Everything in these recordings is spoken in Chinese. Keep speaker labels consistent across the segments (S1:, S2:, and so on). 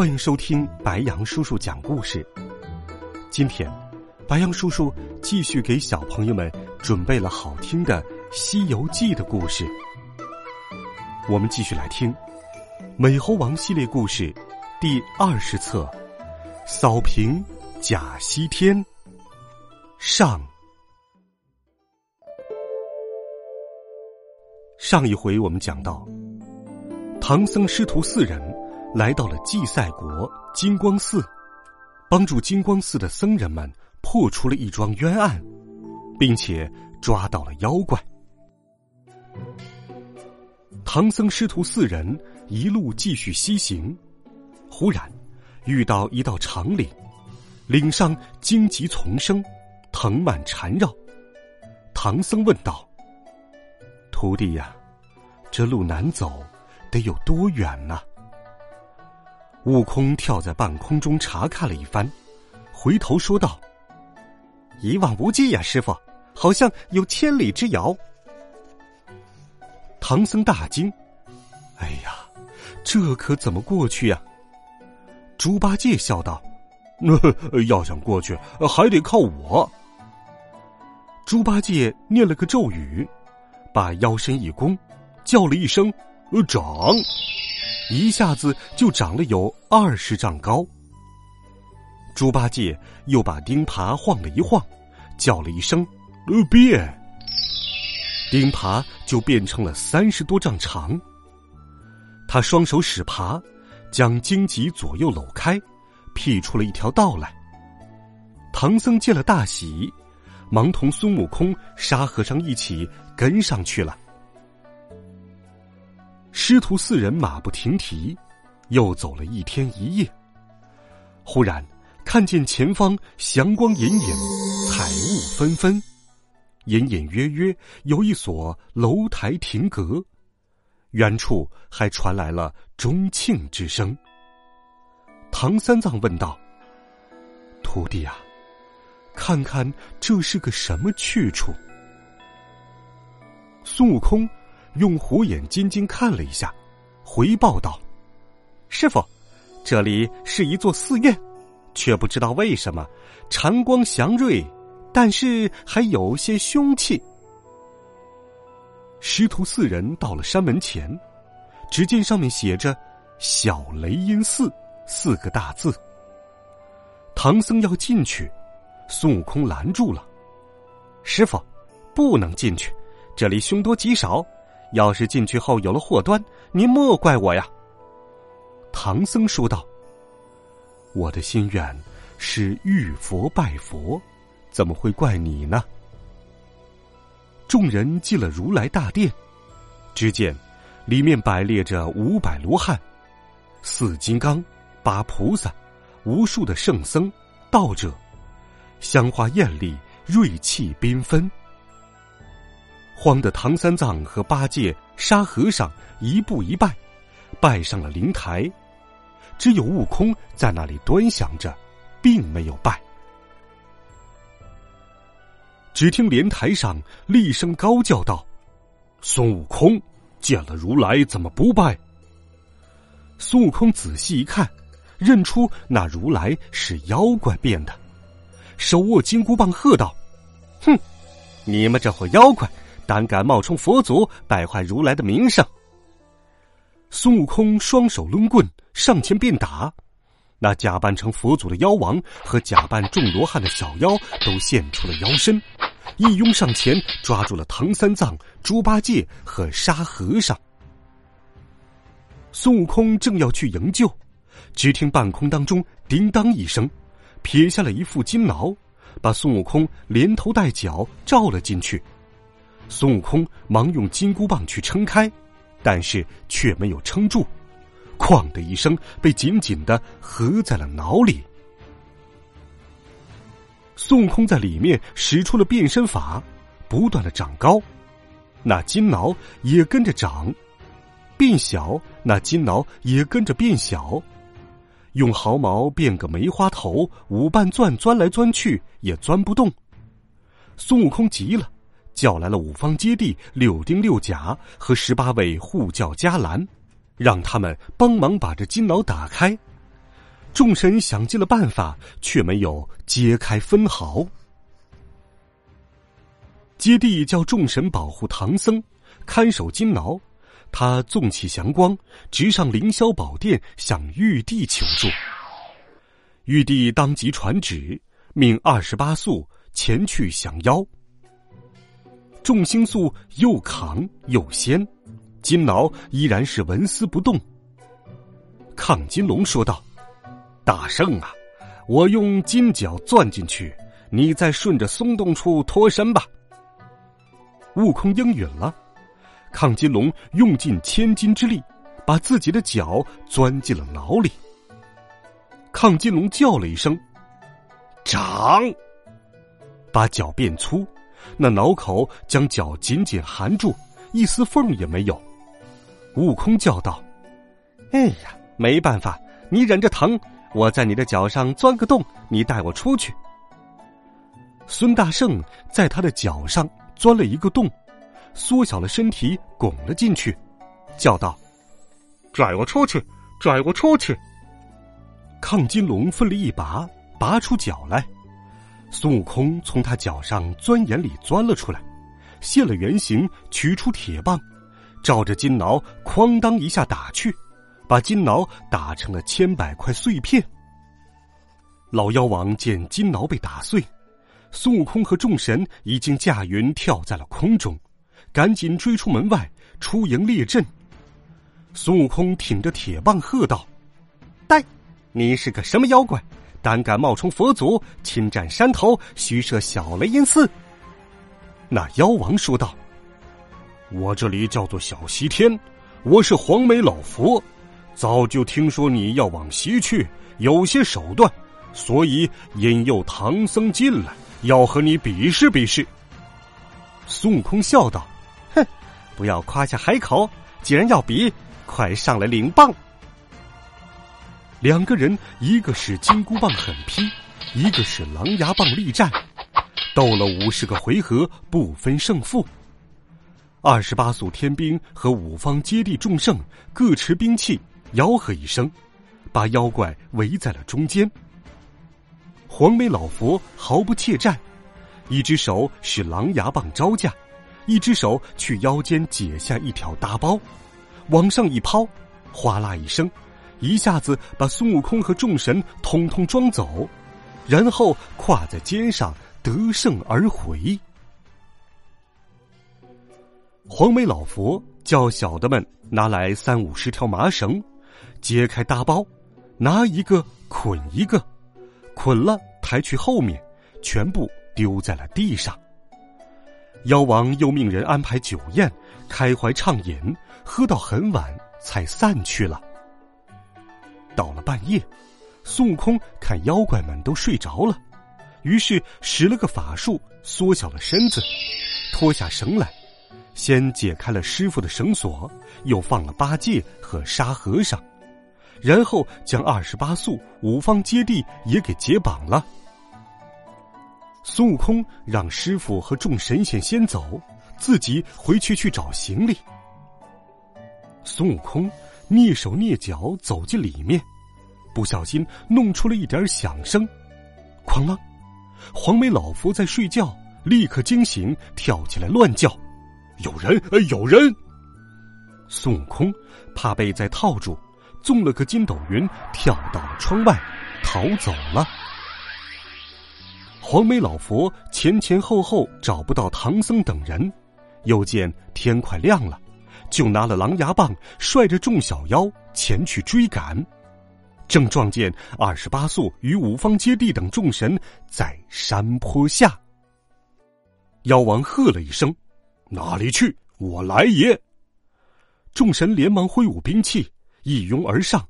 S1: 欢迎收听白羊叔叔讲故事。今天，白羊叔叔继续给小朋友们准备了好听的《西游记》的故事。我们继续来听《美猴王》系列故事第二十册《扫平假西天》上。上一回我们讲到。唐僧师徒四人来到了祭赛国金光寺，帮助金光寺的僧人们破除了一桩冤案，并且抓到了妖怪。唐僧师徒四人一路继续西行，忽然遇到一道长岭，岭上荆棘丛生，藤蔓缠绕。唐僧问道：“徒弟呀，这路难走。”得有多远呢？悟空跳在半空中查看了一番，回头说道：“一望无际呀，师傅，好像有千里之遥。”唐僧大惊：“哎呀，这可怎么过去呀？”猪八戒笑道：“那要想过去，还得靠我。”猪八戒念了个咒语，把腰身一弓，叫了一声。长，一下子就长了有二十丈高。猪八戒又把钉耙晃了一晃，叫了一声“变”，钉耙就变成了三十多丈长。他双手使耙，将荆棘左右搂开，辟出了一条道来。唐僧见了大喜，忙同孙悟空、沙和尚一起跟上去了。师徒四人马不停蹄，又走了一天一夜。忽然看见前方祥光隐隐，彩雾纷纷，隐隐约约有一所楼台亭阁，远处还传来了钟磬之声。唐三藏问道：“徒弟啊，看看这是个什么去处？”孙悟空。用虎眼金睛看了一下，回报道：“师傅，这里是一座寺院，却不知道为什么禅光祥瑞，但是还有些凶气。”师徒四人到了山门前，只见上面写着“小雷音寺”四个大字。唐僧要进去，孙悟空拦住了：“师傅，不能进去，这里凶多吉少。”要是进去后有了祸端，您莫怪我呀。”唐僧说道。“我的心愿是遇佛拜佛，怎么会怪你呢？”众人进了如来大殿，只见里面摆列着五百罗汉、四金刚、八菩萨、无数的圣僧、道者，香花艳丽，瑞气缤纷。慌得唐三藏和八戒、沙和尚一步一拜，拜上了灵台，只有悟空在那里端详着，并没有拜。只听莲台上厉声高叫道：“孙悟空，见了如来怎么不拜？”孙悟空仔细一看，认出那如来是妖怪变的，手握金箍棒，喝道：“哼，你们这伙妖怪！”胆敢冒充佛祖，败坏如来的名声！孙悟空双手抡棍上前便打，那假扮成佛祖的妖王和假扮众罗汉的小妖都现出了妖身，一拥上前抓住了唐三藏、猪八戒和沙和尚。孙悟空正要去营救，只听半空当中叮当一声，撇下了一副金挠，把孙悟空连头带脚罩了进去。孙悟空忙用金箍棒去撑开，但是却没有撑住，哐的一声，被紧紧的合在了脑里。孙悟空在里面使出了变身法，不断的长高，那金挠也跟着长；变小，那金挠也跟着变小。用毫毛变个梅花头，五瓣钻钻来钻去也钻不动。孙悟空急了，叫来了五方揭谛、六丁六甲和十八位护教伽蓝，让他们帮忙把这金牢打开。众神想尽了办法，却没有揭开分毫。揭谛叫众神保护唐僧，看守金牢。他纵起祥光，直上凌霄宝殿，向玉帝求助。玉帝当即传旨，命二十八宿前去降妖。众星宿又扛又掀，金挠依然是纹丝不动。亢金龙说道。大圣啊，我用金角钻进去，你再顺着松动处脱身吧。悟空应允了，亢金龙用尽千斤之力，把自己的脚钻进了牢里。亢金龙叫了一声：“长！”把脚变粗，那脑口将脚紧紧含住，一丝缝也没有。悟空叫道：“哎呀，没办法，你忍着疼。”我在你的脚上钻个洞，你带我出去。孙大圣在他的脚上钻了一个洞，缩小了身体拱了进去，叫道：“拽我出去，拽我出去！”亢金龙奋力一拔，拔出脚来。孙悟空从他脚上钻眼里钻了出来，现了原形，取出铁棒，照着金挠哐当一下打去。把金挠打成了千百块碎片。老妖王见金挠被打碎，孙悟空和众神已经驾云跳在了空中，赶紧追出门外，出营列阵。孙悟空挺着铁棒喝道：“呆，你是个什么妖怪？胆敢冒充佛祖，侵占山头，虚设小雷音寺？”那妖王说道：“我这里叫做小西天，我是黄眉老佛。”早就听说你要往西去，有些手段，所以引诱唐僧进来，要和你比试比试。孙悟空笑道：“哼，不要夸下海口，既然要比，快上来领棒。”两个人，一个是金箍棒狠劈，一个是狼牙棒力战，斗了五十个回合，不分胜负。二十八宿天兵和五方揭谛众圣各持兵器。吆喝一声，把妖怪围在了中间。黄眉老佛毫不怯战，一只手使狼牙棒招架，一只手去腰间解下一条大包，往上一抛，哗啦一声，一下子把孙悟空和众神通通装走，然后跨在肩上得胜而回。黄眉老佛叫小的们拿来三五十条麻绳。揭开大包，拿一个捆一个，捆了抬去后面，全部丢在了地上。妖王又命人安排酒宴，开怀畅饮，喝到很晚才散去了。到了半夜，孙悟空看妖怪们都睡着了，于是使了个法术，缩小了身子，脱下绳来，先解开了师傅的绳索，又放了八戒和沙和尚。然后将二十八宿五方揭谛也给解绑了。孙悟空让师傅和众神仙先走，自己回去去找行李。孙悟空蹑手蹑脚走进里面，不小心弄出了一点响声，哐啷！黄眉老佛在睡觉，立刻惊醒，跳起来乱叫：“有人！有人！”孙悟空怕被再套住。纵了个筋斗云，跳到了窗外，逃走了。黄眉老佛前前后后找不到唐僧等人，又见天快亮了，就拿了狼牙棒，率着众小妖前去追赶。正撞见二十八宿与五方揭谛等众神在山坡下。妖王喝了一声：“哪里去？我来也！”众神连忙挥舞兵器。一拥而上。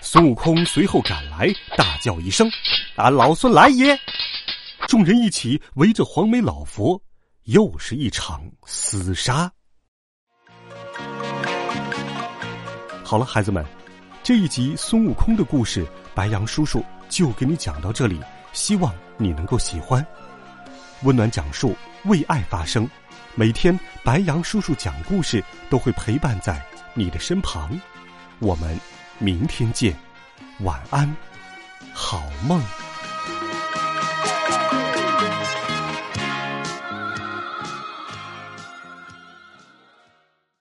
S1: 孙悟空随后赶来，大叫一声：“俺老孙来也！”众人一起围着黄眉老佛，又是一场厮杀。好了，孩子们，这一集孙悟空的故事，白杨叔叔就给你讲到这里。希望你能够喜欢。温暖讲述，为爱发声。每天白杨叔叔讲故事都会陪伴在你的身旁。我们明天见，晚安，好梦。